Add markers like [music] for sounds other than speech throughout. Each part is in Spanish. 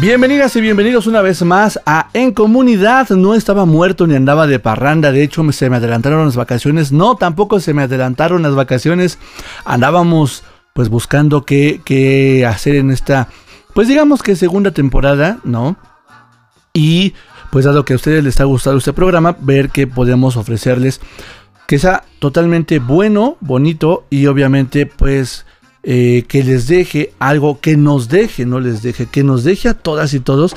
Bienvenidas y bienvenidos una vez más a En Comunidad. No estaba muerto ni andaba de parranda. De hecho, se me adelantaron las vacaciones. No, tampoco se me adelantaron las vacaciones. Andábamos pues buscando qué, hacer en esta, pues digamos que segunda temporada, ¿no? Y pues dado que a ustedes les ha gustado este programa, ver qué podemos ofrecerles que sea totalmente bueno, bonito y obviamente pues eh, que les deje algo, que nos deje, no les deje, que nos deje a todas y todos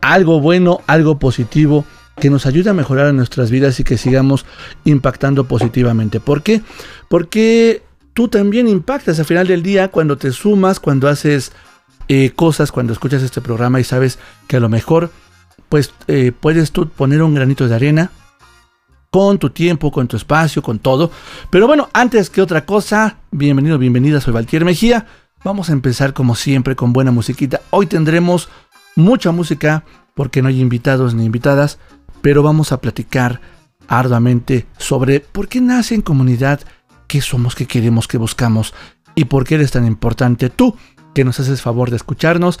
algo bueno, algo positivo, que nos ayude a mejorar nuestras vidas y que sigamos impactando positivamente. ¿Por qué? Porque tú también impactas al final del día cuando te sumas, cuando haces eh, cosas, cuando escuchas este programa y sabes que a lo mejor pues eh, puedes tú poner un granito de arena con tu tiempo, con tu espacio, con todo. Pero bueno, antes que otra cosa, bienvenido, bienvenida, soy Valtier Mejía. Vamos a empezar como siempre con buena musiquita. Hoy tendremos mucha música porque no hay invitados ni invitadas, pero vamos a platicar arduamente sobre por qué nace en comunidad, qué somos, qué queremos, qué buscamos y por qué eres tan importante tú que nos haces favor de escucharnos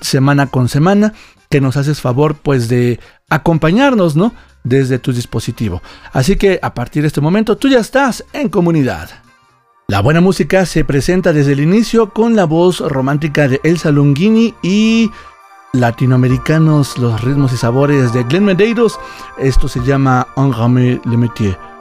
semana con semana, que nos haces favor pues de acompañarnos, ¿no? Desde tu dispositivo. Así que a partir de este momento tú ya estás en comunidad. La buena música se presenta desde el inicio con la voz romántica de Elsa Longini y latinoamericanos los ritmos y sabores de Glenn Medeiros. Esto se llama Un le métier.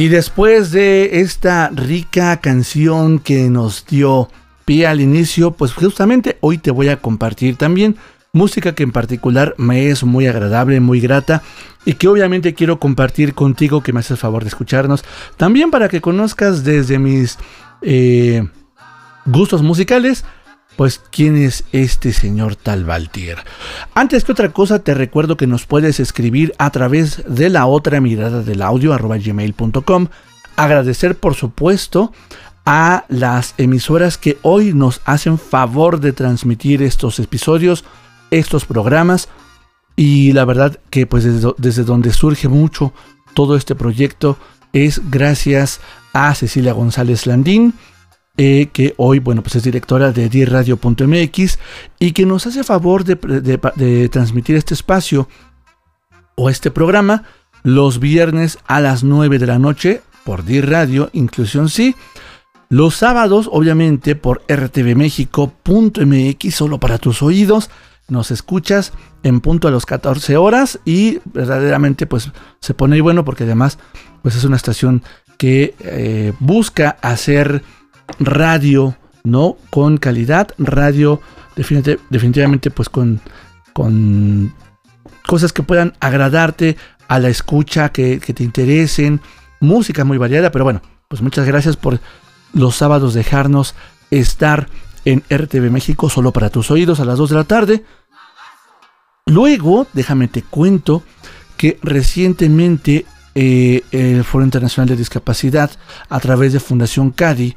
Y después de esta rica canción que nos dio pie al inicio, pues justamente hoy te voy a compartir también música que en particular me es muy agradable, muy grata y que obviamente quiero compartir contigo que me haces favor de escucharnos. También para que conozcas desde mis eh, gustos musicales pues quién es este señor tal Valtier. Antes que otra cosa, te recuerdo que nos puedes escribir a través de la otra mirada del audio arroba gmail.com. Agradecer, por supuesto, a las emisoras que hoy nos hacen favor de transmitir estos episodios, estos programas. Y la verdad que pues desde, desde donde surge mucho todo este proyecto es gracias a Cecilia González Landín, eh, que hoy, bueno, pues es directora de dirradio.mx y que nos hace favor de, transmitir este espacio o este programa los viernes a las 9 de la noche por Dir Radio, Inclusión Sí. Los sábados, obviamente, por rtvmexico.mx, solo para tus oídos. Nos escuchas en punto a las 14 horas y verdaderamente pues se pone bueno porque además pues es una estación que eh, busca hacer radio, ¿no? Con calidad, radio definitivamente pues con, con cosas que puedan agradarte a la escucha, que, te interesen, música muy variada, pero bueno, pues muchas gracias por los sábados dejarnos estar en RTV México solo para tus oídos a las 2 de la tarde. Luego, déjame te cuento que recientemente eh, el Foro Internacional de Discapacidad a través de Fundación CADI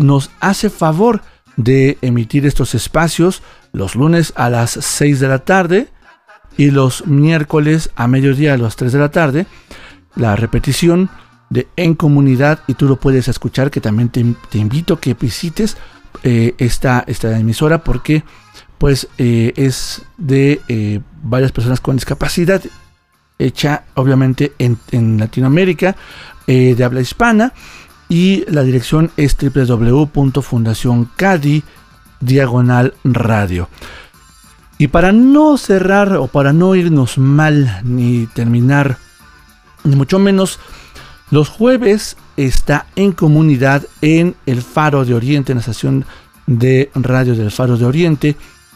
nos hace favor de emitir estos espacios los lunes a las 6 de la tarde y los miércoles a mediodía a las 3 de la tarde. La repetición de En Comunidad y tú lo puedes escuchar que también te, invito a que visites eh, esta, esta, emisora porque pues eh, es de eh, varias personas con discapacidad hecha obviamente en, en Latinoamérica de habla hispana y la dirección es www.fundacioncadi diagonal radio. Y para no cerrar o para no irnos mal ni terminar, ni mucho menos, los jueves está en comunidad en el Faro de Oriente, en la estación de radio del Faro de Oriente,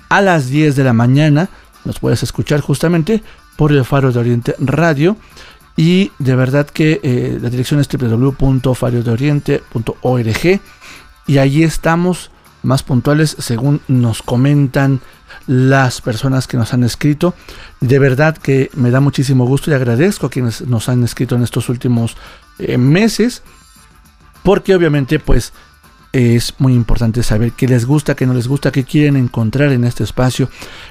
a las 10 de la mañana. Nos puedes escuchar justamente por el Faro de Oriente Radio. Y de verdad que eh, la dirección es www.fariodeoriente.org y allí estamos más puntuales según nos comentan las personas que nos han escrito. De verdad que me da muchísimo gusto y agradezco a quienes nos han escrito en estos últimos eh, meses. Porque obviamente pues es muy importante saber qué les gusta, qué no les gusta, qué quieren encontrar en este espacio.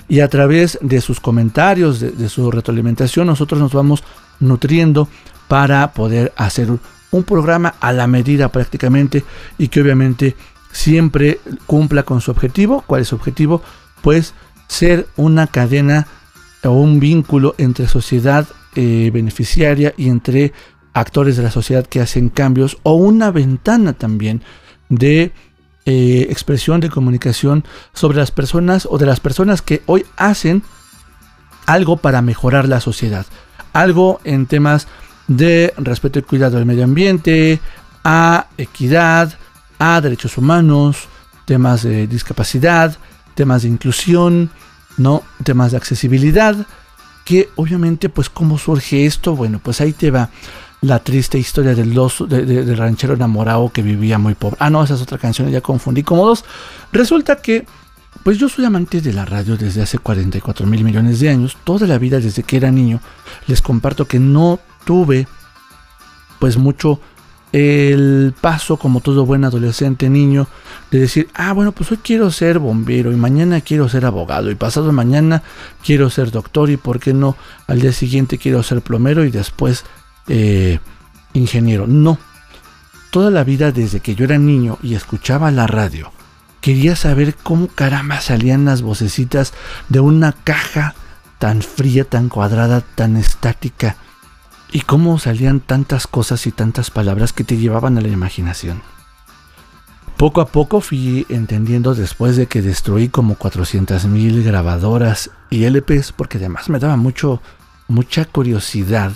Y a través de sus comentarios, de su retroalimentación, nosotros nos vamos nutriendo para poder hacer un programa a la medida prácticamente y que obviamente siempre cumpla con su objetivo. ¿Cuál es su objetivo? Pues ser una cadena o un vínculo entre sociedad eh, beneficiaria y entre actores de la sociedad que hacen cambios o una ventana también de eh, expresión de comunicación sobre las personas o de las personas que hoy hacen algo para mejorar la sociedad algo en temas de respeto y cuidado del medio ambiente, a equidad, a derechos humanos, temas de discapacidad, temas de inclusión, ¿no? temas de accesibilidad, que obviamente pues cómo surge esto, bueno, pues ahí te va la triste historia del, del ranchero enamorado que vivía muy pobre. Ah, no, esa es otra canción, ya confundí como dos. Resulta que pues yo soy amante de la radio desde hace 44 mil millones de años, toda la vida desde que era niño. Les comparto que no tuve pues mucho el paso como todo buen adolescente niño de decir, ah, bueno, pues hoy quiero ser bombero y mañana quiero ser abogado y pasado mañana quiero ser doctor y por qué no al día siguiente quiero ser plomero y después eh, ingeniero. No, toda la vida desde que yo era niño y escuchaba la radio, Quería saber cómo caramba salían las vocecitas de una caja tan fría, tan cuadrada, tan estática. Y cómo salían tantas cosas y tantas palabras que te llevaban a la imaginación. Poco a poco fui entendiendo después de que destruí como 400.000 grabadoras y LPs, porque además me daba mucho, mucha curiosidad,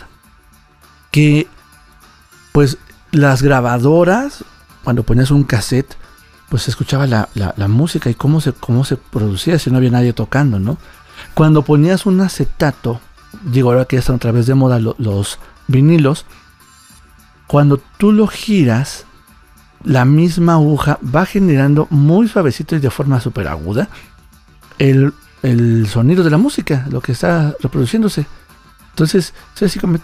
que pues las grabadoras, cuando ponías un cassette, pues se escuchaba la, música y cómo se, cómo se producía si no había nadie tocando, ¿no? Cuando ponías un acetato, digo ahora que ya están otra vez de moda los vinilos, cuando tú lo giras, la misma aguja va generando muy suavecito y de forma súper aguda el, el, sonido de la música, lo que está reproduciéndose. Entonces, es así como...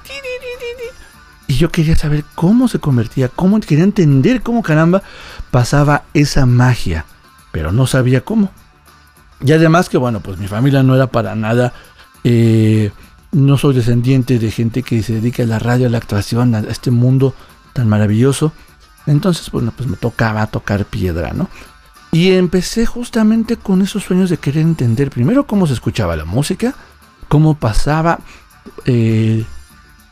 Y yo quería saber cómo se convertía, cómo quería entender cómo caramba pasaba esa magia, pero no sabía cómo. Y además que, bueno, pues mi familia no era para nada... Eh, no soy descendiente de gente que se dedica a la radio, a la actuación, a este mundo tan maravilloso. Entonces, bueno, pues me tocaba tocar piedra, ¿no? Y empecé justamente con esos sueños de querer entender primero cómo se escuchaba la música, cómo pasaba, eh,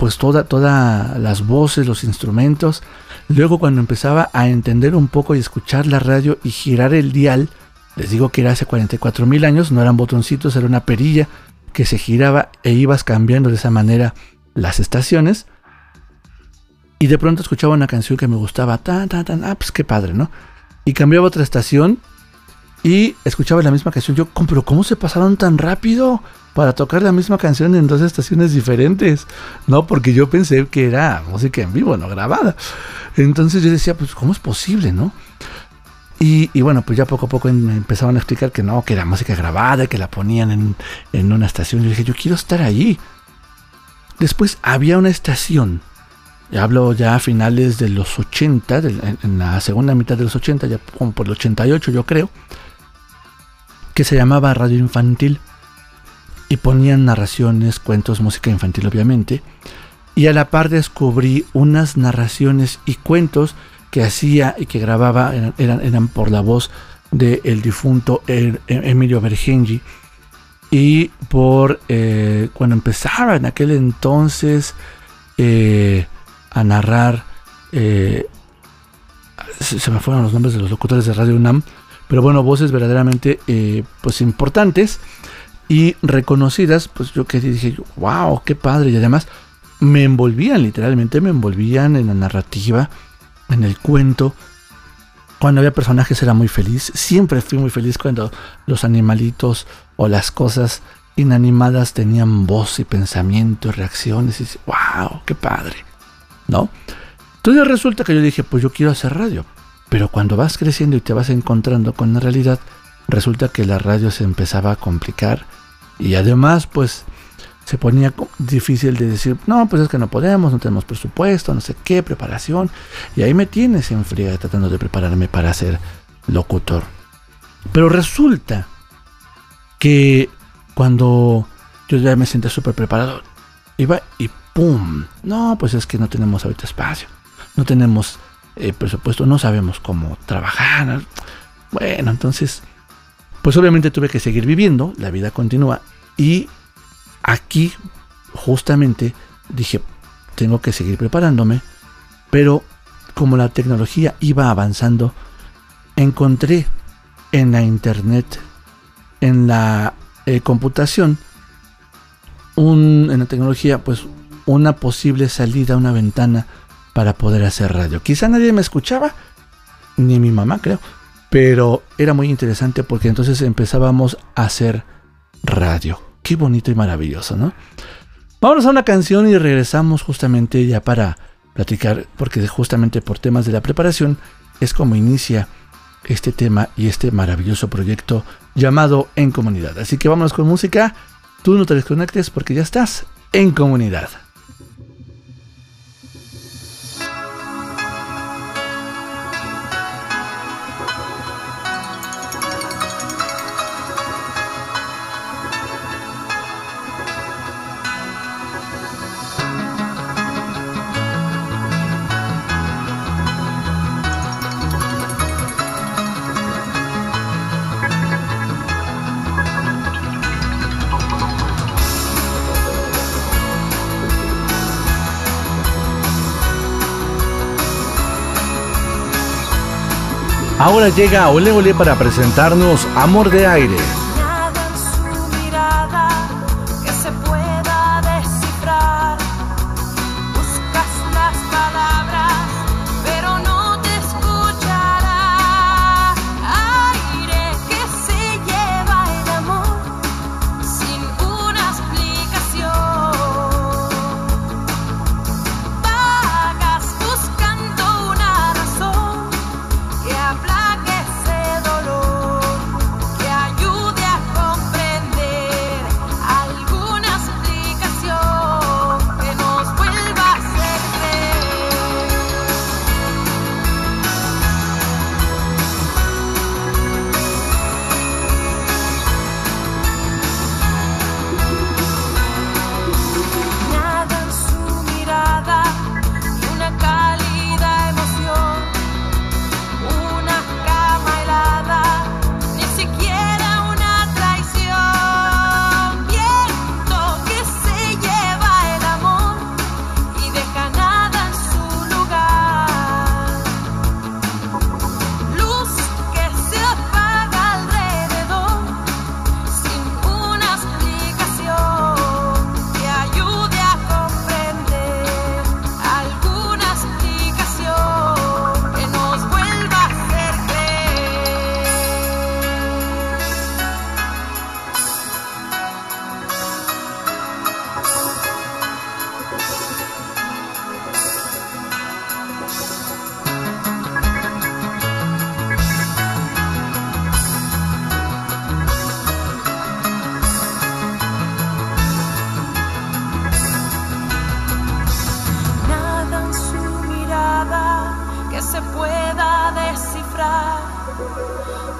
pues todas toda las voces, los instrumentos. Luego cuando empezaba a entender un poco y escuchar la radio y girar el dial, les digo que era hace 44 mil años, no eran botoncitos, era una perilla que se giraba e ibas cambiando de esa manera las estaciones. Y de pronto escuchaba una canción que me gustaba, tan, tan, tan, ah, pues qué padre, ¿no? Y cambiaba otra estación y escuchaba la misma canción. Yo, pero ¿cómo se pasaron tan rápido para tocar la misma canción en dos estaciones diferentes? No, porque yo pensé que era música en vivo, no grabada. Entonces yo decía, pues, ¿cómo es posible, no? Y, bueno, pues ya poco a poco me empezaban a explicar que no, que era música grabada, que la ponían en, en una estación. Yo dije, yo quiero estar allí. Después había una estación, hablo ya a finales de los 80, en, la segunda mitad de los 80, ya como por el 88 yo creo, que se llamaba Radio Infantil. Y ponían narraciones, cuentos, música infantil obviamente. Y a la par descubrí unas narraciones y cuentos que hacía y que grababa eran, eran, por la voz del difunto er, e, Emilio Bergengi. Y por eh, cuando empezaba en aquel entonces eh, a narrar, eh, se, me fueron los nombres de los locutores de Radio UNAM, pero bueno, voces verdaderamente pues importantes y reconocidas, pues yo que dije, wow, qué padre, y además me envolvían, literalmente me envolvían en la narrativa en el cuento. Cuando había personajes era muy feliz. Siempre fui muy feliz cuando los animalitos o las cosas inanimadas tenían voz y pensamiento y reacciones. Y wow, qué padre. ¿No? Entonces resulta que yo dije, pues yo quiero hacer radio. Pero cuando vas creciendo y te vas encontrando con la realidad, resulta que la radio se empezaba a complicar. Y además, pues se ponía difícil de decir, no, pues es que no podemos, no tenemos presupuesto, no sé qué, preparación. Y ahí me tienes en tratando de prepararme para ser locutor. Pero resulta que cuando yo ya me senté súper preparado, iba y ¡pum! No, pues es que no tenemos ahorita espacio, no tenemos eh, presupuesto, no sabemos cómo trabajar. Bueno, entonces, pues obviamente tuve que seguir viviendo, la vida continúa y Aquí justamente dije, tengo que seguir preparándome, pero como la tecnología iba avanzando, encontré en la internet, en la eh, computación, en la tecnología, pues una posible salida, una ventana para poder hacer radio. Quizá nadie me escuchaba, ni mi mamá creo, pero era muy interesante porque entonces empezábamos a hacer radio. Qué bonito y maravilloso, ¿no? Vamos a una canción y regresamos justamente ya para platicar, porque justamente por temas de la preparación es como inicia este tema y este maravilloso proyecto llamado En Comunidad. Así que vámonos con música. Tú no te desconectes porque ya estás en comunidad. Ahora llega Ole Ole para presentarnos Amor de Aire.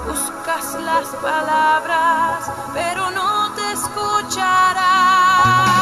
buscas las palabras, pero no te escucharás.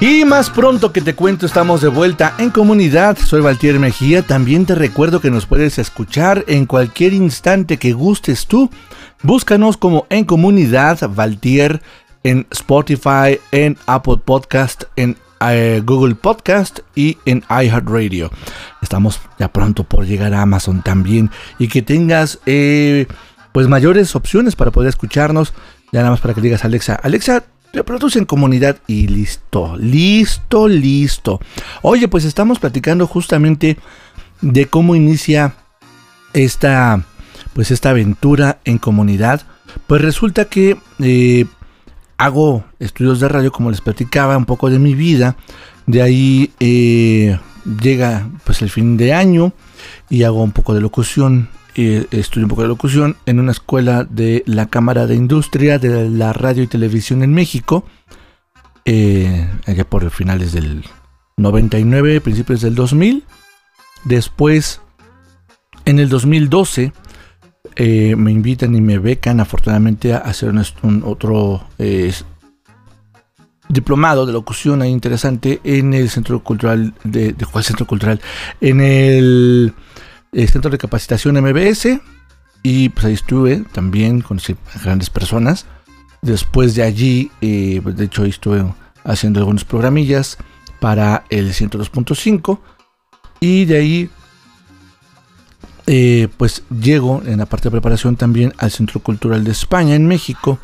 Y más pronto que te cuento, estamos de vuelta en comunidad. Soy Valtier Mejía. También te recuerdo que nos puedes escuchar en cualquier instante que gustes tú. Búscanos como en comunidad Valtier en Spotify, en Apple Podcast, en eh, Google Podcast y en iHeartRadio. Estamos ya pronto por llegar a Amazon también. Y que tengas eh, pues mayores opciones para poder escucharnos. Ya nada más para que digas Alexa, Alexa, reproduce en comunidad y listo, listo, listo. Oye, pues estamos platicando justamente de cómo inicia esta, pues esta aventura en comunidad. Pues resulta que eh, hago estudios de radio, como les platicaba, un poco de mi vida. De ahí eh, llega pues el fin de año y hago un poco de locución eh, estudio un poco de locución en una escuela de la Cámara de Industria de la Radio y Televisión en México, eh, allá por finales del 99, principios del 2000. Después, en el 2012, eh, me invitan y me becan afortunadamente a hacer un otro eh, diplomado de locución ahí interesante en el Centro Cultural de, de ¿cuál Centro Cultural? En el el Centro de Capacitación MBS y pues ahí estuve también con grandes personas. Después de allí, eh, de hecho ahí estuve haciendo algunos programillas para el 102.5 y de ahí eh, pues llego en la parte de preparación también al Centro Cultural de España en México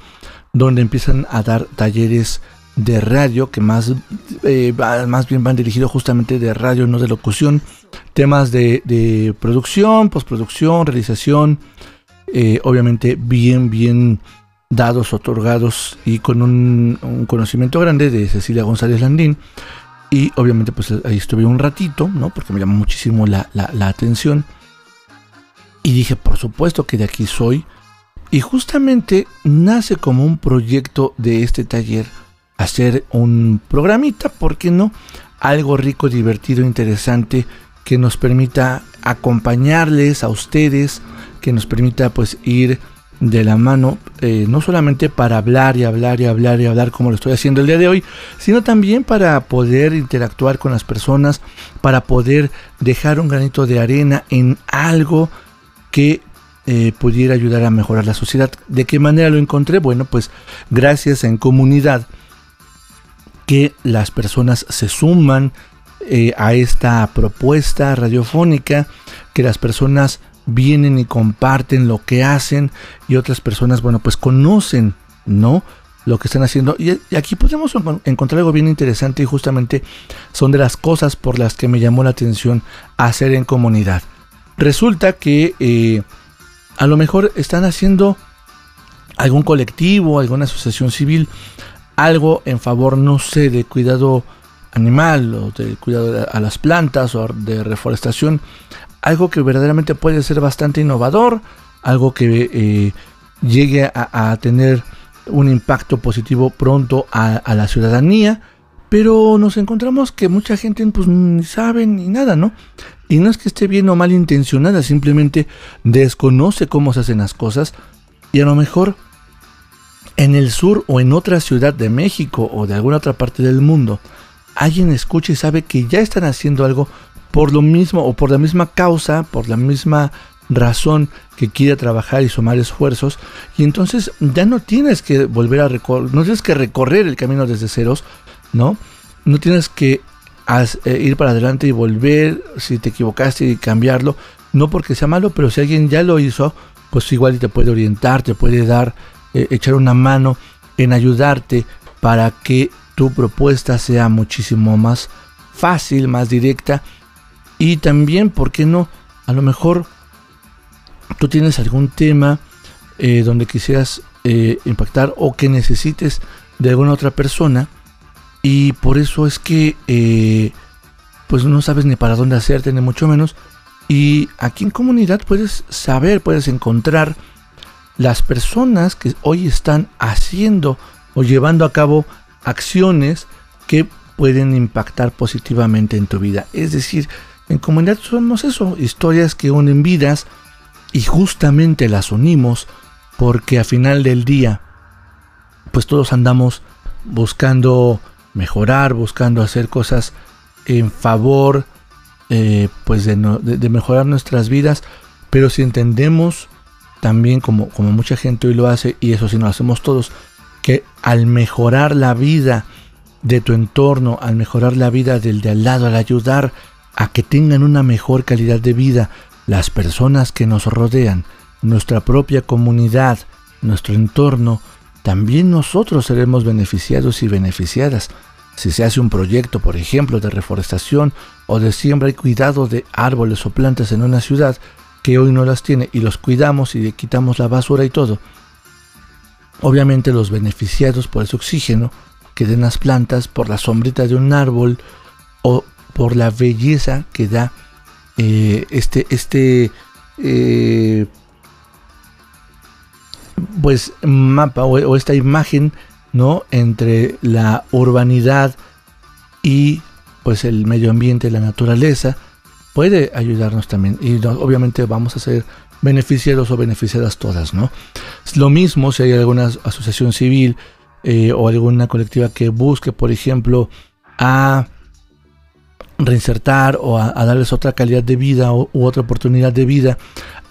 donde empiezan a dar talleres de radio que más, eh, más bien van dirigidos justamente de radio, no de locución temas de, de producción, postproducción, realización, eh, obviamente bien, bien dados, otorgados y con un, conocimiento grande de Cecilia González Landín. Y obviamente pues ahí estuve un ratito, ¿no? Porque me llamó muchísimo la, la, la atención. Y dije, por supuesto que de aquí soy. Y justamente nace como un proyecto de este taller hacer un programita, ¿por qué no? Algo rico, divertido, interesante que nos permita acompañarles a ustedes, que nos permita pues ir de la mano, eh, no solamente para hablar y hablar y hablar y hablar como lo estoy haciendo el día de hoy, sino también para poder interactuar con las personas, para poder dejar un granito de arena en algo que eh, pudiera ayudar a mejorar la sociedad. ¿De qué manera lo encontré? Bueno, pues gracias en comunidad que las personas se suman, eh, a esta propuesta radiofónica, que las personas vienen y comparten lo que hacen y otras personas, bueno, pues conocen, ¿no? lo que están haciendo. Y, aquí podemos encontrar algo bien interesante y justamente son de las cosas por las que me llamó la atención hacer en comunidad. Resulta que eh, a lo mejor están haciendo algún colectivo, alguna asociación civil, algo en favor, no sé, de cuidado animal o de cuidado a las plantas o de reforestación, algo que verdaderamente puede ser bastante innovador, algo que eh, llegue a, tener un impacto positivo pronto a, la ciudadanía, pero nos encontramos que mucha gente pues ni sabe ni nada, ¿no? Y no es que esté bien o mal intencionada, simplemente desconoce cómo se hacen las cosas y a lo mejor en el sur o en otra ciudad de México o de alguna otra parte del mundo, alguien escucha y sabe que ya están haciendo algo por lo mismo o por la misma causa, por la misma razón que quiere trabajar y sumar esfuerzos y entonces ya no tienes que volver a recorrer, no tienes que recorrer el camino desde ceros, ¿no? No tienes que eh, ir para adelante y volver si te equivocaste y cambiarlo, no porque sea malo, pero si alguien ya lo hizo, pues igual te puede orientar, te puede dar, eh, echar una mano en ayudarte para que tu propuesta sea muchísimo más fácil, más directa y también, ¿por qué no? A lo mejor tú tienes algún tema eh, donde quisieras eh, impactar o que necesites de alguna otra persona y por eso es que eh, pues no sabes ni para dónde hacerte ni mucho menos y aquí en comunidad puedes saber, puedes encontrar las personas que hoy están haciendo o llevando a cabo acciones que pueden impactar positivamente en tu vida. Es decir, en comunidad somos eso, historias que unen vidas y justamente las unimos porque a final del día pues todos andamos buscando mejorar, buscando hacer cosas en favor eh, pues de, de, mejorar nuestras vidas, pero si entendemos también como, como mucha gente hoy lo hace y eso sí lo hacemos todos, que al mejorar la vida de tu entorno, al mejorar la vida del de al lado, al ayudar a que tengan una mejor calidad de vida las personas que nos rodean, nuestra propia comunidad, nuestro entorno, también nosotros seremos beneficiados y beneficiadas. Si se hace un proyecto, por ejemplo, de reforestación o de siembra y cuidado de árboles o plantas en una ciudad que hoy no las tiene y los cuidamos y le quitamos la basura y todo, obviamente los beneficiados por ese oxígeno que den las plantas, por la sombrita de un árbol o por la belleza que da eh, este, este eh, pues mapa o, esta imagen no entre la urbanidad y pues el medio ambiente, la naturaleza puede ayudarnos también. Y obviamente vamos a ser beneficiados o beneficiadas todas, ¿no? Lo mismo si hay alguna asociación civil eh, o alguna colectiva que busque, por ejemplo, a reinsertar o a, darles otra calidad de vida u otra oportunidad de vida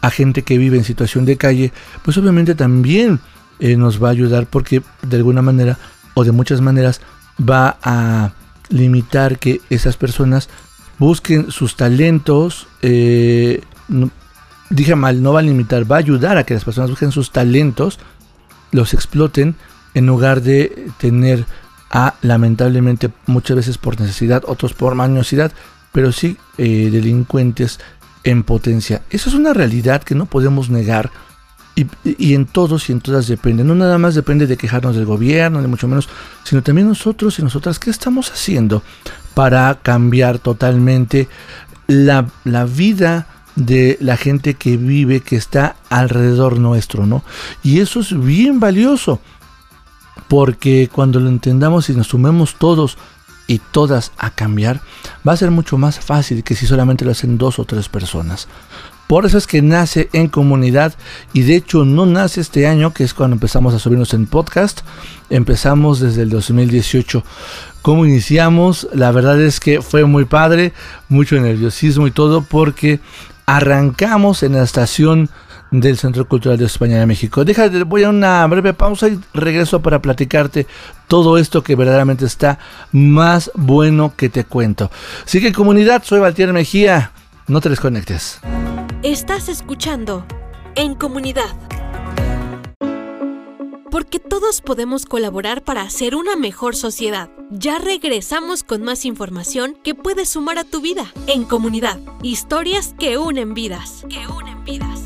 a gente que vive en situación de calle, pues obviamente también eh, nos va a ayudar porque de alguna manera o de muchas maneras va a limitar que esas personas busquen sus talentos. Eh, dije mal, no va a limitar, va a ayudar a que las personas busquen sus talentos, los exploten en lugar de tener a lamentablemente muchas veces por necesidad, otros por mañosidad, pero sí eh, delincuentes en potencia. Eso es una realidad que no podemos negar y, en todos y en todas depende. No nada más depende de quejarnos del gobierno, ni mucho menos, sino también nosotros y nosotras, ¿qué estamos haciendo para cambiar totalmente la, la vida? De la gente que vive, que está alrededor nuestro, ¿no? Y eso es bien valioso porque cuando lo entendamos y nos sumemos todos y todas a cambiar, va a ser mucho más fácil que si solamente lo hacen dos o tres personas. Por eso es que nace en comunidad y de hecho no nace este año, que es cuando empezamos a subirnos en podcast. Empezamos desde el 2018. ¿Cómo iniciamos? La verdad es que fue muy padre, mucho nerviosismo y todo porque arrancamos en la estación del Centro Cultural de España de México. Déjate, voy a una breve pausa y regreso para platicarte todo esto que verdaderamente está más bueno que te cuento. Sigue comunidad, soy Valtier Mejía, no te desconectes. Estás escuchando En Comunidad porque todos podemos colaborar para hacer una mejor sociedad. Ya regresamos con más información que puede sumar a tu vida. En comunidad, historias que unen vidas. Que unen vidas.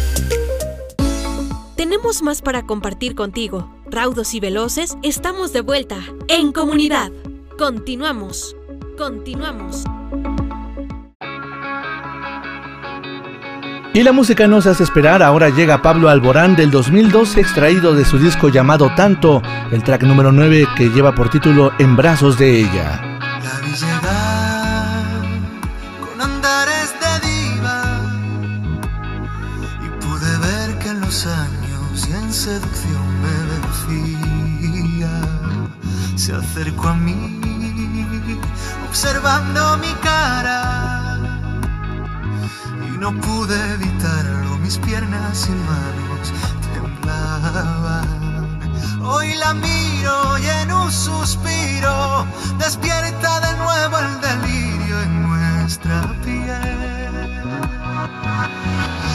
Tenemos más para compartir contigo. Raudos y veloces, estamos de vuelta en comunidad. Continuamos. Continuamos. Y la música no se hace esperar, ahora llega Pablo Alborán del 2012 extraído de su disco llamado Tanto, el track número 9 que lleva por título En brazos de ella. Seducción me vencía. Se acercó a mí, observando mi cara. Y no pude evitarlo, mis piernas y manos temblaban. Hoy la miro y en un suspiro despierta de nuevo el delirio en nuestra piel.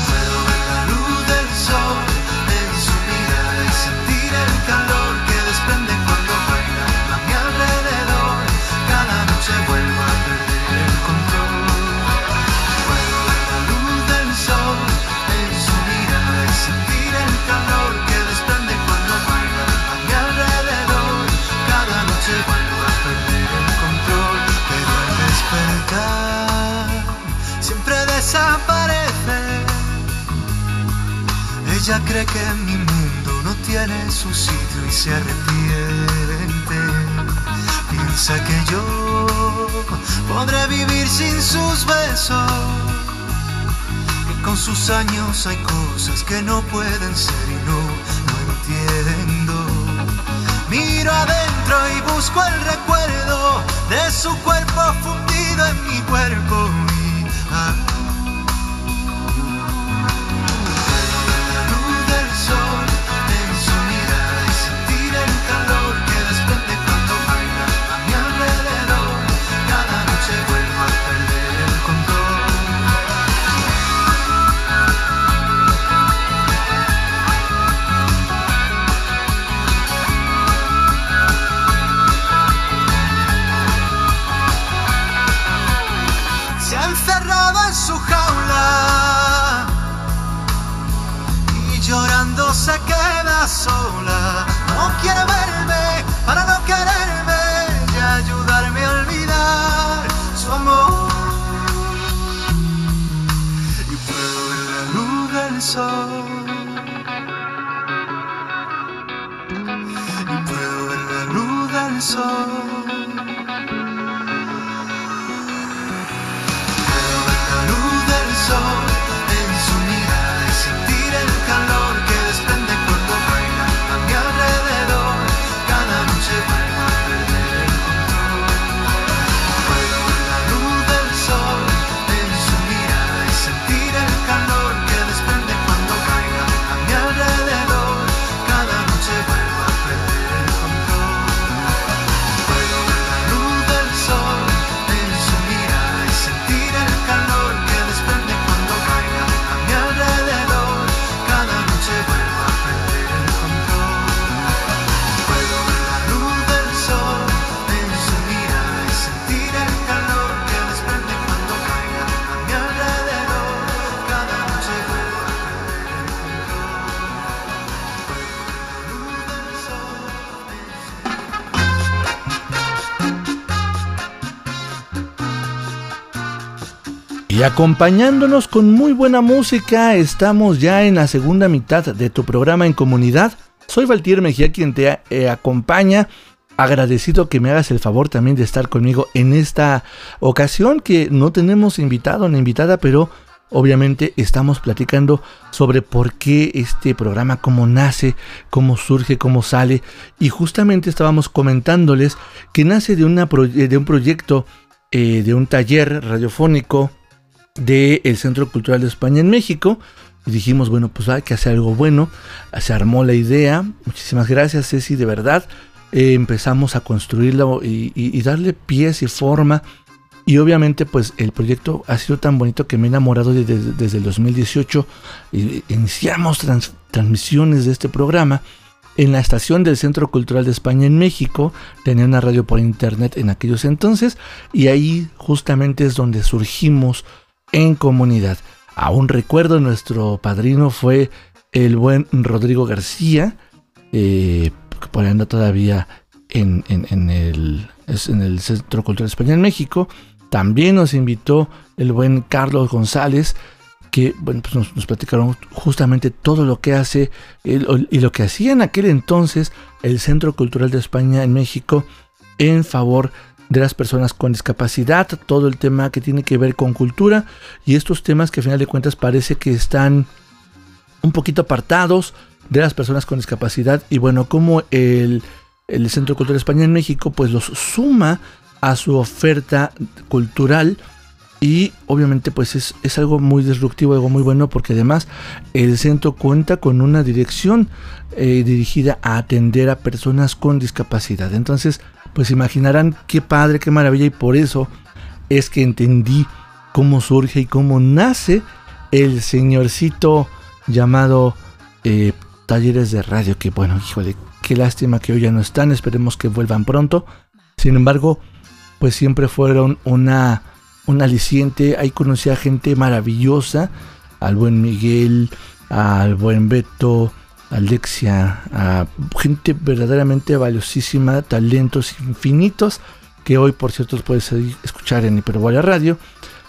Ver la luz del sol Ella cree que mi mundo no tiene su sitio y se arrepiente. Piensa que yo podré vivir sin sus besos. Que con sus años hay cosas que no pueden ser y no, no entiendo. Miro adentro y busco el recuerdo de su cuerpo fundido en mi cuerpo. No quiere Y acompañándonos con muy buena música, estamos ya en la segunda mitad de tu programa en comunidad. Soy Valtier Mejía quien te eh, acompaña. Agradecido que me hagas el favor también de estar conmigo en esta ocasión que no tenemos invitado ni invitada, pero obviamente estamos platicando sobre por qué este programa, cómo nace, cómo surge, cómo sale. Y justamente estábamos comentándoles que nace de, una de un proyecto, eh, de un taller radiofónico del Centro Cultural de España en México. Y dijimos, bueno, pues hay que hacer algo bueno. Se armó la idea. Muchísimas gracias, Ceci, de verdad. Eh, empezamos a construirlo y darle pies y forma y obviamente pues el proyecto ha sido tan bonito que me he enamorado desde, el 2018. Y iniciamos transmisiones de este programa en la estación del Centro Cultural de España en México. Tenía una radio por internet en aquellos entonces y ahí justamente es donde surgimos en comunidad. Aún recuerdo, nuestro padrino fue el buen Rodrigo García, eh, por anda todavía en, el, en el Centro Cultural de España en México. También nos invitó el buen Carlos González, que bueno, pues nos, platicaron justamente todo lo que hace y lo que hacía en aquel entonces el Centro Cultural de España en México en favor de las personas con discapacidad, todo el tema que tiene que ver con cultura y estos temas que a final de cuentas parece que están un poquito apartados de las personas con discapacidad y bueno, como el, el Centro Cultural de España en México pues los suma a su oferta cultural y obviamente pues es, algo muy disruptivo, algo muy bueno porque además el centro cuenta con una dirección eh, dirigida a atender a personas con discapacidad. Entonces pues imaginarán qué padre, qué maravilla y por eso es que entendí cómo surge y cómo nace el señorcito llamado eh, Talleres de Radio, que bueno, híjole, qué lástima que hoy ya no están, esperemos que vuelvan pronto. Sin embargo, pues siempre fueron una, un aliciente. Ahí conocí a gente maravillosa, al buen Miguel, al buen Beto, Alexia, gente verdaderamente valiosísima, talentos infinitos, que hoy por cierto puedes escuchar en Hiperbola Radio,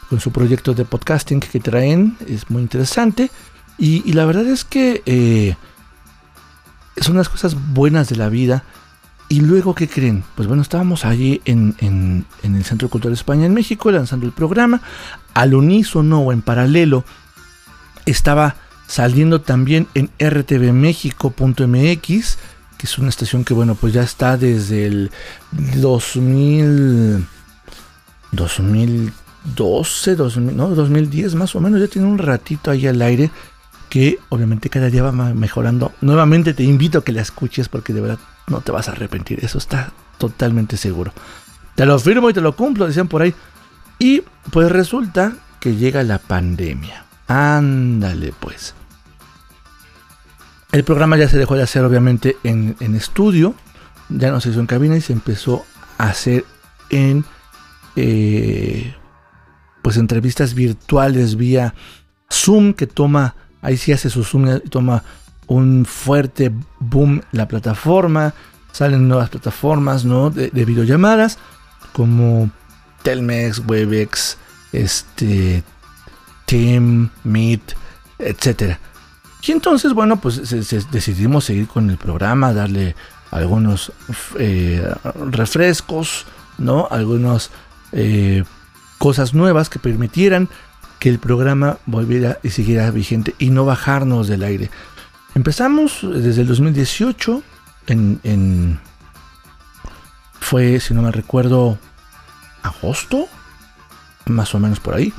con su proyecto de podcasting que traen, es muy interesante. Y, la verdad es que eh, son las cosas buenas de la vida y luego, ¿qué creen? Pues bueno, estábamos allí en, el Centro Cultural de España en México lanzando el programa. Al unísono o en paralelo estaba saliendo también en rtvmexico.mx, que es una estación que bueno, pues ya está desde el 2000, 2012, 2000, no, 2010 más o menos, ya tiene un ratito ahí al aire que obviamente cada día va mejorando. Nuevamente te invito a que la escuches porque de verdad no te vas a arrepentir, eso está totalmente seguro. Te lo firmo y te lo cumplo, decían por ahí. Y pues resulta que llega la pandemia. Ándale pues. El programa ya se dejó de hacer obviamente en, estudio, ya no se hizo en cabina y se empezó a hacer en eh, pues entrevistas virtuales vía Zoom que toma, ahí sí hace su Zoom y toma un fuerte boom la plataforma, salen nuevas plataformas ¿no? de, videollamadas como Telmex, Webex, este, Team, Meet, etc. Y entonces, bueno, pues decidimos seguir con el programa, darle algunos eh, refrescos, ¿no? Algunas eh, cosas nuevas que permitieran que el programa volviera y siguiera vigente y no bajarnos del aire. Empezamos desde el 2018, en, fue, si no me recuerdo, agosto, más o menos por ahí.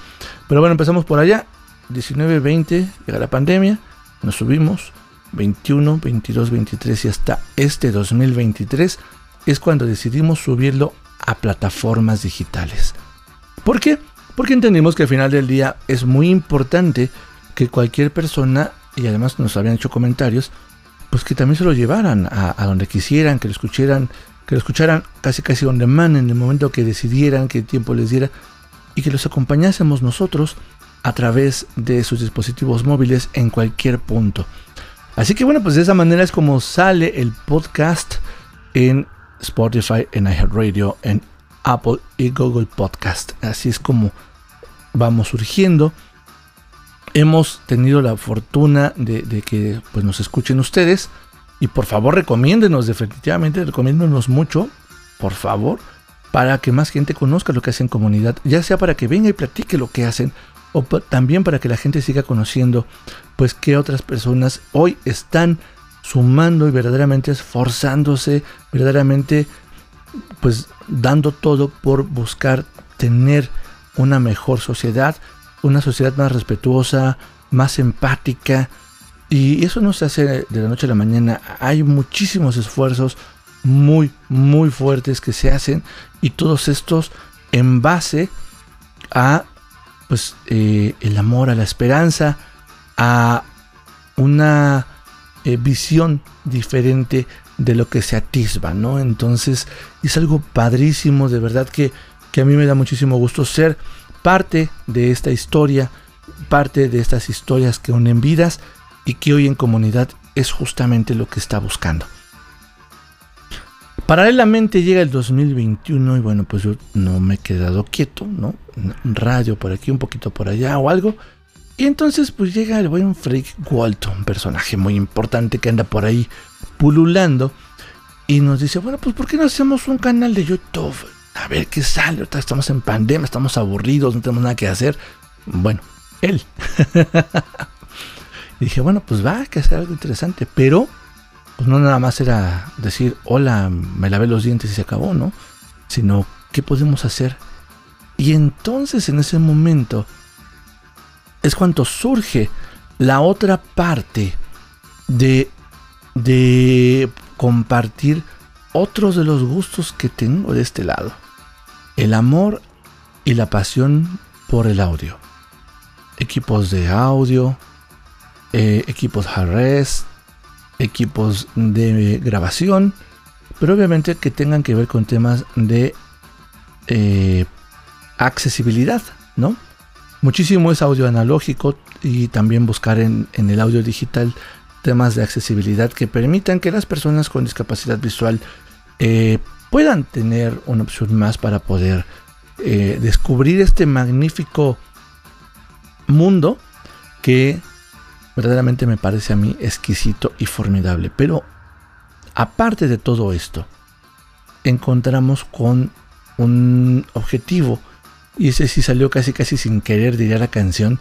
Pero bueno, empezamos por allá, 19, 20, llega la pandemia, nos subimos, 21, 22, 23 y hasta este 2023 es cuando decidimos subirlo a plataformas digitales. ¿Por qué? Porque entendimos que al final del día es muy importante que cualquier persona y además nos habían hecho comentarios, pues que también se lo llevaran a, donde quisieran, que lo escucharan, que lo escucharan casi casi donde man en el momento que decidieran, que tiempo les diera, y que los acompañásemos nosotros a través de sus dispositivos móviles en cualquier punto. Así que bueno, pues de esa manera es como sale el podcast en Spotify, en iHeartRadio, en Apple y Google Podcast. Así es como vamos surgiendo hemos tenido la fortuna de, que pues, nos escuchen ustedes. Y por favor, recomiéndenos, definitivamente, recomiéndenos mucho, por favor, para que más gente conozca lo que hacen comunidad, ya sea para que venga y platique lo que hacen, o también para que la gente siga conociendo pues que otras personas hoy están sumando y verdaderamente esforzándose, verdaderamente pues dando todo por buscar tener una mejor sociedad, una sociedad más respetuosa, más empática. Y eso no se hace de la noche a la mañana. Hay muchísimos esfuerzos muy, muy fuertes que se hacen y todos estos en base a pues eh, el amor, a la esperanza, a una eh, visión diferente de lo que se atisba, ¿no? Entonces es algo padrísimo, de verdad que, que a mí me da muchísimo gusto ser parte de esta historia, parte de estas historias que unen vidas y que hoy en comunidad es justamente lo que está buscando. Paralelamente llega el 2021 y bueno, pues yo no me he quedado quieto, ¿no? Radio por aquí, un poquito por allá o algo. Y entonces pues llega el buen Freak Walton, personaje muy importante que anda por ahí pululando. Y nos dice, bueno, pues ¿por qué no hacemos un canal de YouTube? A ver qué sale. Estamos en pandemia, estamos aburridos, no tenemos nada que hacer. Bueno, él. [laughs] dije, bueno, pues va, que hacer algo interesante. Pero, pues no nada más era decir, hola, me lavé los dientes y se acabó, ¿no? Sino, ¿qué podemos hacer? Y entonces en ese momento es cuando surge la otra parte de, de compartir otros de los gustos que tengo de este lado. El amor y la pasión por el audio. Equipos de audio, eh, equipos hard equipos de grabación, pero obviamente que tengan que ver con temas de eh, accesibilidad, ¿no? Muchísimo es audio analógico y también buscar en, el audio digital temas de accesibilidad que permitan que las personas con discapacidad visual eh, puedan tener una opción más para poder eh, descubrir este magnífico mundo que verdaderamente me parece a mí exquisito y formidable. Pero aparte de todo esto, encontramos con un objetivo y ese sí salió casi casi sin querer, diría la canción,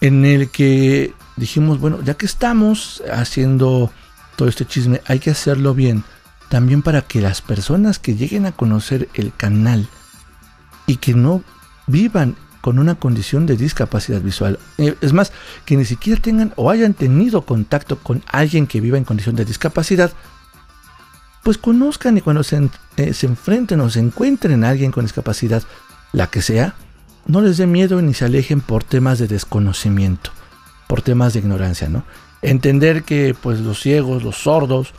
en el que dijimos, bueno, ya que estamos haciendo todo este chisme, hay que hacerlo bien, también para que las personas que lleguen a conocer el canal y que no vivan con una condición de discapacidad visual. Eh, es más, que ni siquiera tengan o hayan tenido contacto con alguien que viva en condición de discapacidad, pues conozcan y cuando se, eh, se enfrenten o se encuentren a alguien con discapacidad, la que sea, no les dé miedo ni se alejen por temas de desconocimiento, por temas de ignorancia, ¿no? Entender que pues los ciegos, los sordos,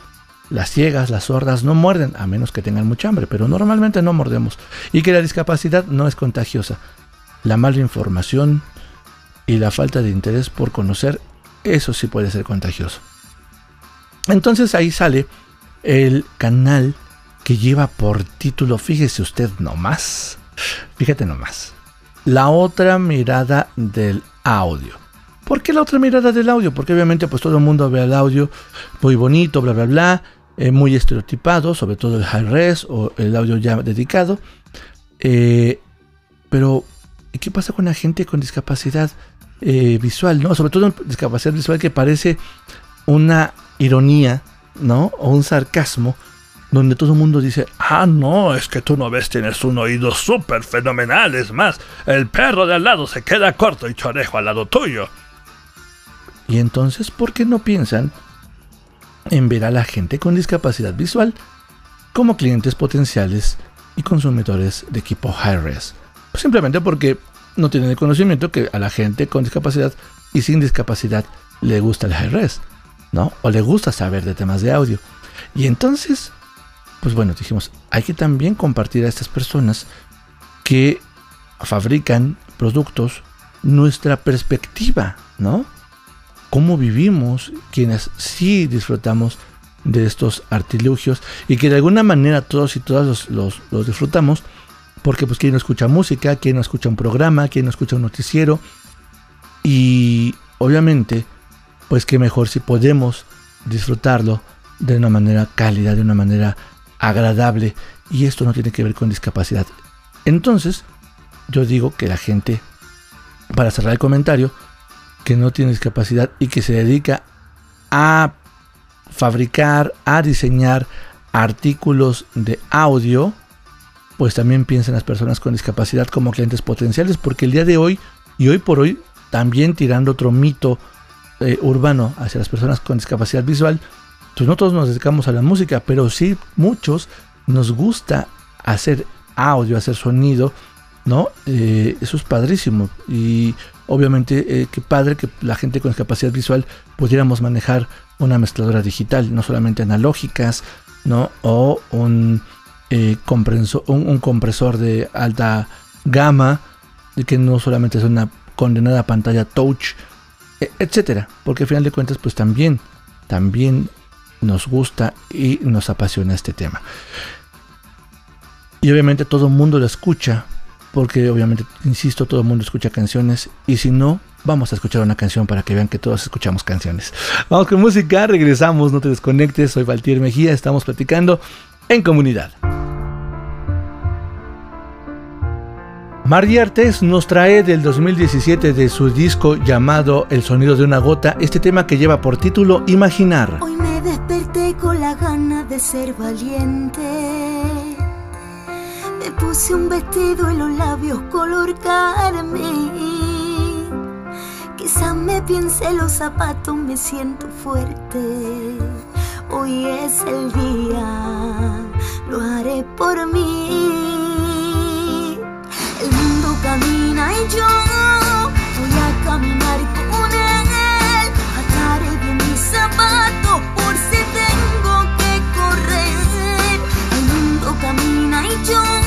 las ciegas, las sordas no muerden, a menos que tengan mucha hambre, pero normalmente no mordemos. Y que la discapacidad no es contagiosa. La mala información y la falta de interés por conocer, eso sí puede ser contagioso. Entonces ahí sale el canal que lleva por título, fíjese usted nomás, Fíjate nomás. La otra mirada del audio. ¿Por qué la otra mirada del audio? Porque obviamente pues todo el mundo ve el audio muy bonito, bla, bla, bla, eh, muy estereotipado, sobre todo el high res o el audio ya dedicado. Eh, pero, ¿qué pasa con la gente con discapacidad eh, visual? ¿no? Sobre todo discapacidad visual que parece una ironía, ¿no? O un sarcasmo donde todo el mundo dice, ah, no, es que tú no ves, tienes un oído súper fenomenal, es más, el perro de al lado se queda corto y chorejo al lado tuyo. Y entonces, ¿por qué no piensan en ver a la gente con discapacidad visual como clientes potenciales y consumidores de equipo high-res? Simplemente porque no tienen el conocimiento que a la gente con discapacidad y sin discapacidad le gusta el high-res, ¿no? O le gusta saber de temas de audio. Y entonces pues bueno, dijimos, hay que también compartir a estas personas que fabrican productos nuestra perspectiva, ¿no? Cómo vivimos quienes sí disfrutamos de estos artilugios y que de alguna manera todos y todas los, disfrutamos porque pues quien no escucha música, quien no escucha un programa, quien no escucha un noticiero y obviamente pues que mejor si podemos disfrutarlo de una manera cálida, de una manera agradable y esto no tiene que ver con discapacidad. Entonces, yo digo que la gente para cerrar el comentario, que no tiene discapacidad y que se dedica a fabricar, a diseñar artículos de audio, pues también piensa en las personas con discapacidad como clientes potenciales, porque el día de hoy y hoy por hoy, también tirando otro mito eh, urbano hacia las personas con discapacidad visual, pues no todos nos dedicamos a la música, pero sí muchos nos gusta hacer audio, hacer sonido, ¿no? Eh, eso es padrísimo. Y obviamente, eh, qué padre que la gente con discapacidad visual pudiéramos manejar una mezcladora digital, no solamente analógicas, ¿no? O un, eh, un, compresor de alta gama, que no solamente es una condenada pantalla touch, e, etcétera. Porque al final de cuentas, pues también, también nos gusta y nos apasiona este tema. Y obviamente todo el mundo lo escucha, porque obviamente, insisto, todo el mundo escucha canciones y si no, vamos a escuchar una canción para que vean que todos escuchamos canciones. Vamos con música, regresamos, no te desconectes, soy Valtier Mejía, estamos platicando en comunidad. María Artés nos trae del 2017 de su disco llamado El sonido de una gota, este tema que lleva por título Imaginar. Hoy me desperté con la gana de ser valiente me puse un vestido en los labios color carmín. Quizás me piense los zapatos, me siento fuerte. Hoy es el día, lo haré por mí. El mundo camina y yo voy a caminar con él. Ataré bien mis zapatos por si tengo que correr. El mundo camina y yo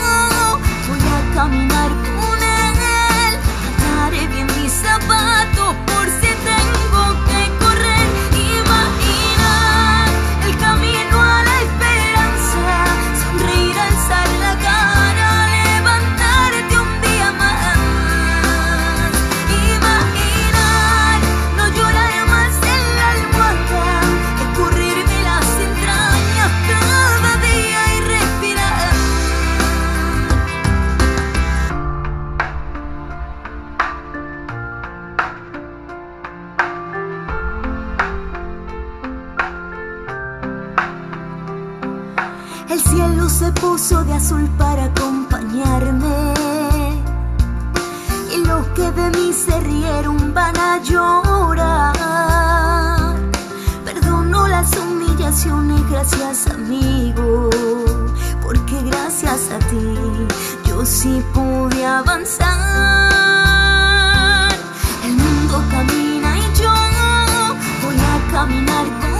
azul para acompañarme. Y los que de mí se rieron van a llorar. Perdono las humillaciones, gracias amigo. Porque gracias a ti yo sí pude avanzar. El mundo camina y yo voy a caminar con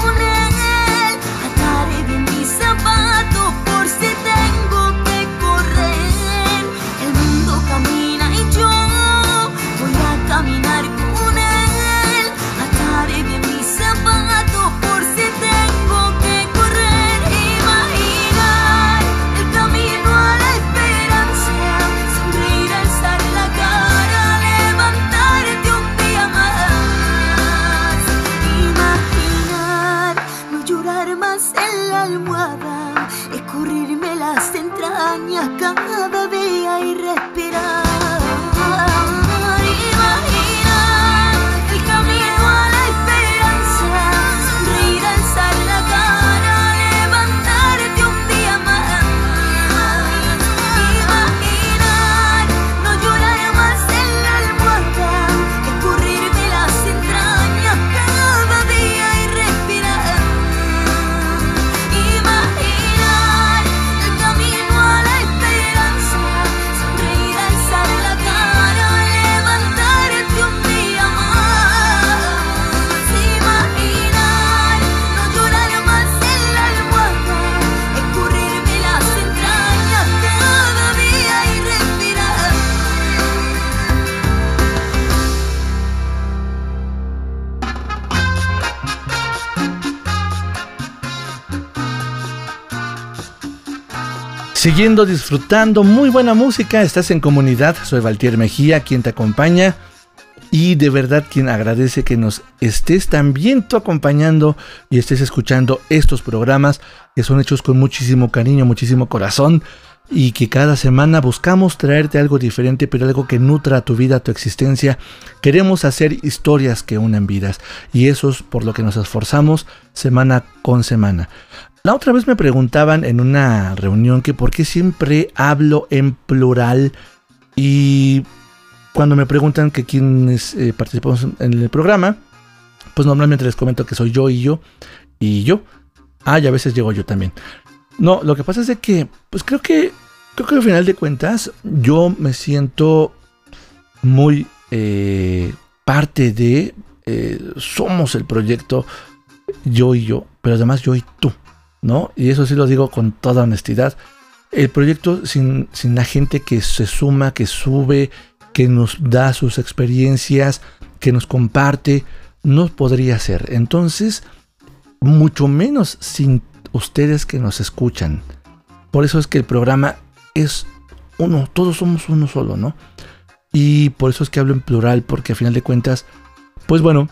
Siguiendo disfrutando muy buena música, estás en comunidad, soy Valtier Mejía, quien te acompaña y de verdad quien agradece que nos estés también tú acompañando y estés escuchando estos programas que son hechos con muchísimo cariño, muchísimo corazón y que cada semana buscamos traerte algo diferente, pero algo que nutra tu vida, tu existencia. Queremos hacer historias que unen vidas y eso es por lo que nos esforzamos semana con semana. La otra vez me preguntaban en una reunión que por qué siempre hablo en plural y cuando me preguntan que quiénes eh, participamos en el programa, pues normalmente les comento que soy yo y yo y yo. Ah, y a veces llego yo también. No, lo que pasa es que, pues creo que, creo que al final de cuentas, yo me siento muy eh, parte de, eh, somos el proyecto, yo y yo, pero además yo y tú, ¿no? Y eso sí lo digo con toda honestidad. El proyecto sin, sin la gente que se suma, que sube, que nos da sus experiencias, que nos comparte, no podría ser. Entonces, mucho menos sin ustedes que nos escuchan. Por eso es que el programa es uno, todos somos uno solo, ¿no? Y por eso es que hablo en plural, porque a final de cuentas, pues bueno,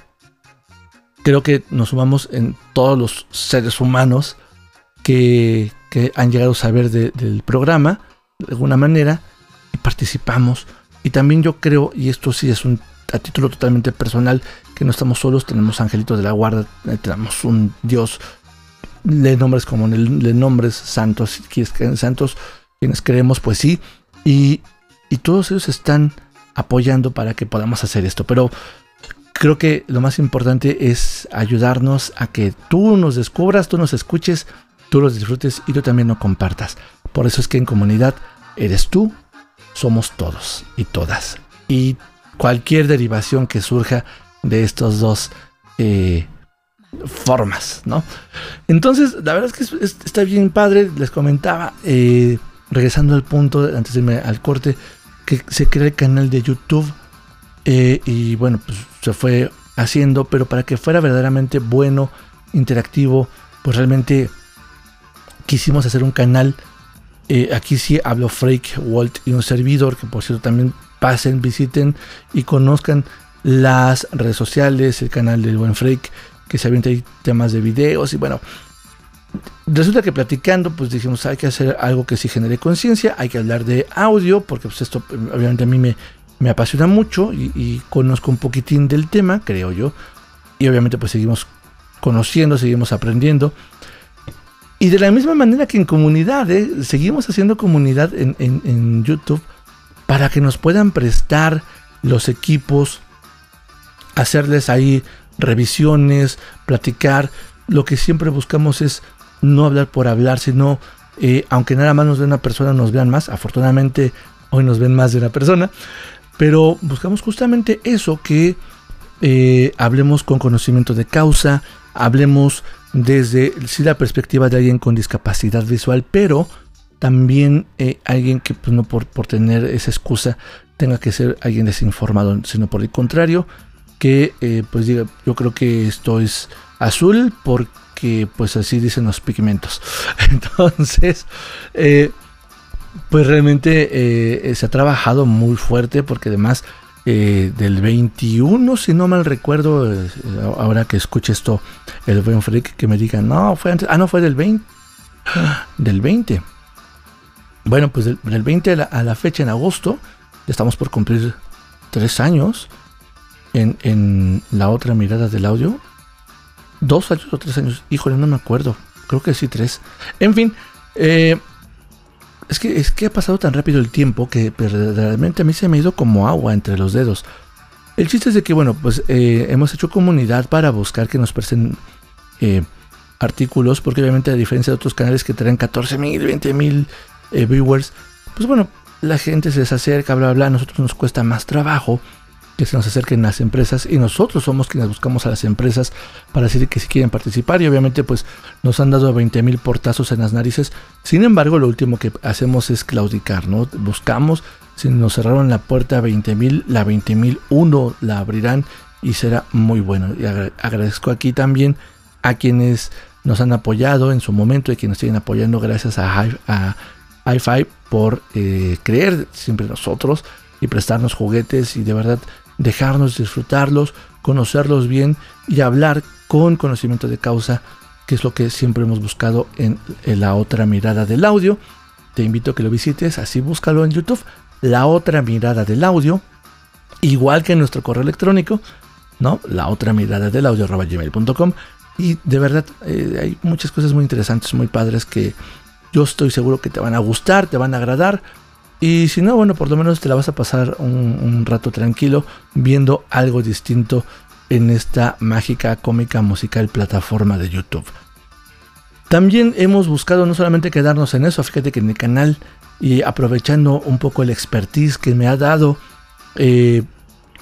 creo que nos sumamos en todos los seres humanos que, han llegado a saber del programa, de alguna manera, y participamos. Y también yo creo, y esto sí es un a título totalmente personal, que no estamos solos, tenemos angelitos de la guarda, eh, tenemos un Dios le nombres como le nombres santos, santos, quienes creemos, pues sí, y, y todos ellos están apoyando para que podamos hacer esto, pero creo que lo más importante es ayudarnos a que tú nos descubras, tú nos escuches, tú los disfrutes y tú también lo compartas. Por eso es que en comunidad eres tú, somos todos y todas. Y cualquier derivación que surja de estos dos eh, formas, ¿no? Entonces, la verdad es que está bien padre, les comentaba, eh, regresando al punto, antes de irme al corte, que se crea el canal de YouTube eh, y bueno, pues se fue haciendo, pero para que fuera verdaderamente bueno, interactivo, pues realmente quisimos hacer un canal. Eh, aquí sí hablo Freak, Walt y un servidor, que por cierto también pasen, visiten y conozcan las redes sociales, el canal del buen Freak que se avienta ahí temas de videos y bueno, resulta que platicando, pues dijimos, hay que hacer algo que sí genere conciencia, hay que hablar de audio, porque pues esto obviamente a mí me, me apasiona mucho y, conozco un poquitín del tema, creo yo, y obviamente pues seguimos conociendo, seguimos aprendiendo. Y de la misma manera que en comunidad, ¿eh? seguimos haciendo comunidad en, en YouTube para que nos puedan prestar los equipos, hacerles ahí revisiones, platicar. Lo que siempre buscamos es no hablar por hablar, sino, eh, aunque nada más nos ve una persona, nos vean más. Afortunadamente, hoy nos ven más de una persona. Pero buscamos justamente eso, que eh, hablemos con conocimiento de causa, hablemos desde sí, la perspectiva de alguien con discapacidad visual, pero también eh, alguien que pues, no por, por tener esa excusa tenga que ser alguien desinformado, sino por el contrario, que eh, pues diga, yo creo que esto es azul porque pues así dicen los pigmentos. [laughs] Entonces, eh, pues realmente se ha trabajado muy fuerte porque además del 21, si no mal recuerdo, ahora que escuche esto, el buen freak que me diga, no, fue antes, ah, no, fue del 20, [gasps] del 20. Bueno, pues del, 20 a la, fecha, en agosto, estamos por cumplir tres años en, la otra mirada del audio. Dos años o tres años. Híjole, no me acuerdo. Creo que sí, tres. En fin. Eh, es, que, es que ha pasado tan rápido el tiempo que verdaderamente a mí se me ha ido como agua entre los dedos. El chiste es de que, bueno, pues eh, hemos hecho comunidad para buscar que nos presten eh, artículos, porque obviamente a diferencia de otros canales que traen 14 mil, 20 mil viewers, pues bueno, la gente se les acerca, bla, bla, bla, a nosotros nos cuesta más trabajo que se nos acerquen las empresas y nosotros somos quienes buscamos a las empresas para decir que si quieren participar y obviamente pues nos han dado 20 mil portazos en las narices. Sin embargo, lo último que hacemos es claudicar, ¿no? Buscamos, si nos cerraron la puerta a 20 mil, la 20 mil uno la abrirán y será muy bueno. Y agradezco aquí también a quienes nos han apoyado en su momento y quienes siguen apoyando gracias a, hi fi por eh, creer siempre nosotros y prestarnos juguetes y de verdad dejarnos disfrutarlos, conocerlos bien y hablar con conocimiento de causa, que es lo que siempre hemos buscado en, la otra mirada del audio. te invito a que lo visites, así búscalo en YouTube. La otra mirada del audio, igual que en nuestro correo electrónico, ¿no? La otra mirada del audio gmail.com. Y de verdad, eh, hay muchas cosas muy interesantes, muy padres que yo estoy seguro que te van a gustar, te van a agradar. Y si no, bueno, por lo menos te la vas a pasar un, rato tranquilo viendo algo distinto en esta mágica, cómica, musical plataforma de YouTube. También hemos buscado no solamente quedarnos en eso, fíjate que en el canal y aprovechando un poco el expertise que me ha dado eh,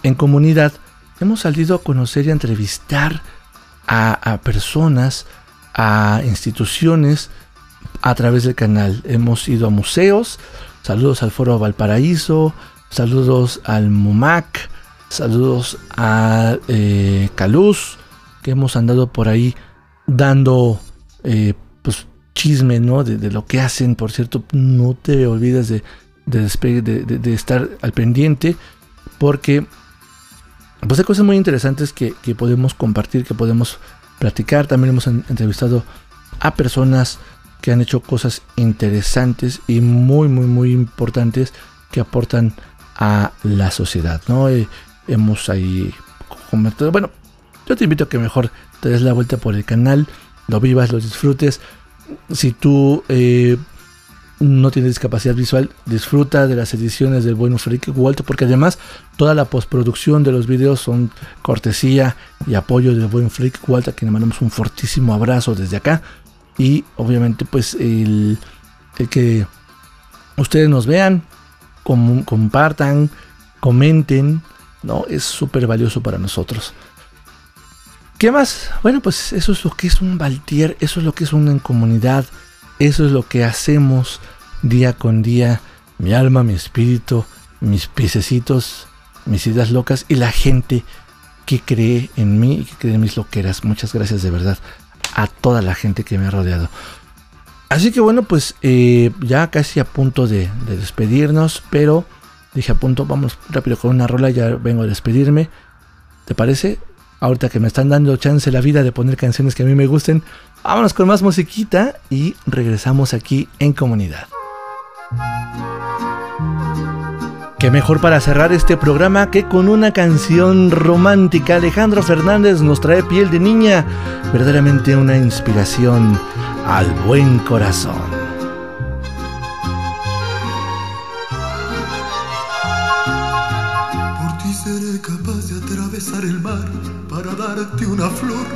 en comunidad, hemos salido a conocer y a entrevistar a, personas, a instituciones a través del canal. Hemos ido a museos, saludos al Foro Valparaíso, saludos al MUMAC, saludos a eh, Caluz, que hemos andado por ahí dando eh, pues chisme, ¿no? De, lo que hacen, por cierto, no te olvides de, de, estar al pendiente, porque pues hay cosas muy interesantes que, podemos compartir, que podemos platicar. También hemos entrevistado a personas que han hecho cosas interesantes y muy, muy, muy importantes que aportan a la sociedad, ¿no? Eh, hemos ahí comentado, bueno, yo te invito a que mejor te des la vuelta por el canal lo vivas, lo disfrutes. Si tú eh, no tienes discapacidad visual, disfruta de las ediciones del buen Freak Walter, porque además toda la postproducción de los videos son cortesía y apoyo del buen Freak Walter, a quien le mandamos un fortísimo abrazo desde acá. Y obviamente, pues el, que ustedes nos vean, compartan, comenten, ¿no? Es súper valioso para nosotros. ¿Qué más? Bueno, pues eso es lo que es un Valtier, eso es lo que es una comunidad, eso es lo que hacemos día con día, mi alma, mi espíritu, mis piececitos, mis ideas locas y la gente que cree en mí y que cree en mis loqueras. Muchas gracias de verdad a toda la gente que me ha rodeado. Así que bueno, pues eh, ya casi a punto de, de despedirnos, pero dije a punto, vamos rápido con una rola, ya vengo a despedirme. ¿Te parece? ahorita que me están dando chance la vida de poner canciones que a mí me gusten, vámonos con más musiquita y regresamos aquí en comunidad. Qué mejor para cerrar este programa que con una canción romántica. Alejandro Fernández nos trae piel de niña, verdaderamente una inspiración al buen corazón. Por ti seré capaz de atravesar el mar para darte una flor.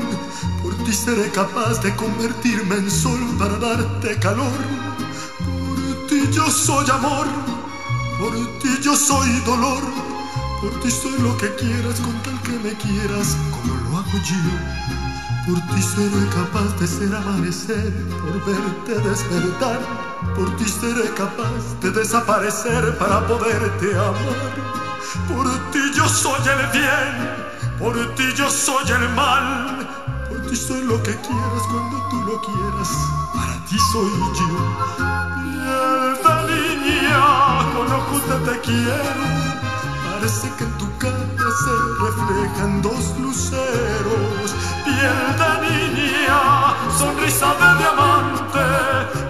Por ti seré capaz de convertirme en sol para darte calor. Por ti yo soy amor, por ti yo soy dolor. Por ti soy lo que quieras con tal que me quieras como lo hago yo. Por ti seré capaz de ser amanecer, por verte despertar. Por ti seré capaz de desaparecer para poderte amar. Por ti yo soy el bien por ti yo soy el mal, por ti soy lo que quieras cuando tú lo quieras, para ti soy yo. Niña, con ojos de te quiero, parece que en tu cara se reflejan dos luceros. Piel de niña, sonrisa de diamante,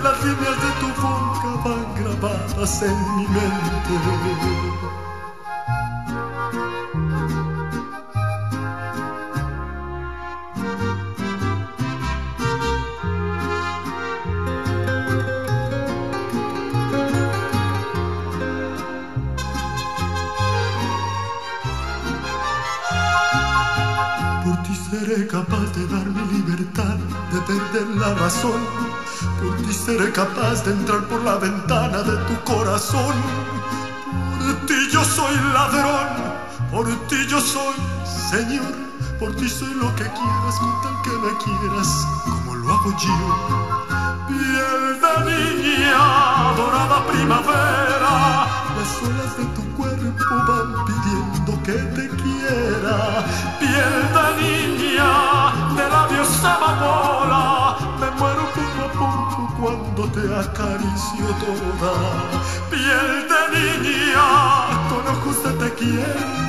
las líneas de tu boca van grabadas en mi mente. La razón. Por ti seré capaz de entrar por la ventana de tu corazón. Por ti yo soy ladrón, por ti yo soy Señor. Por ti soy lo que quieras con tal que me quieras, como lo hago yo. Piel de niña, dorada primavera, las olas de tu cuerpo van pidiendo que te quiera. Piel de niña, de labios amapola, cuando te acaricio toda. Piel de niña, con ojos de te quiero.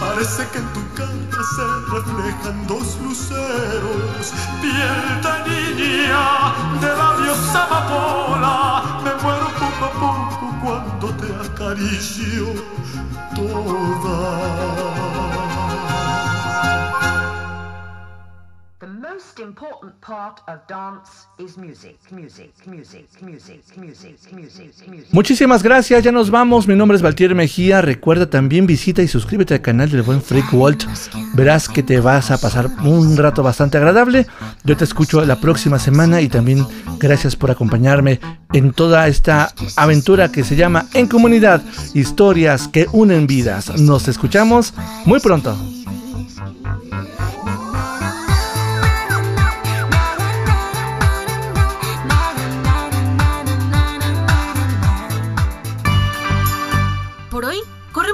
Parece que en tu cara se reflejan dos luceros. Piel de niña, de labios amapola, me muero por acarició toda. Most important part of dance is music, music, music, music, music, music, music. Muchísimas gracias, ya nos vamos. Mi nombre es Valtier Mejía. Recuerda también visita y suscríbete al canal del buen Freak Walt. Verás que te vas a pasar un rato bastante agradable. Yo te escucho la próxima semana y también gracias por acompañarme en toda esta aventura que se llama En Comunidad, historias que unen vidas. Nos escuchamos muy pronto.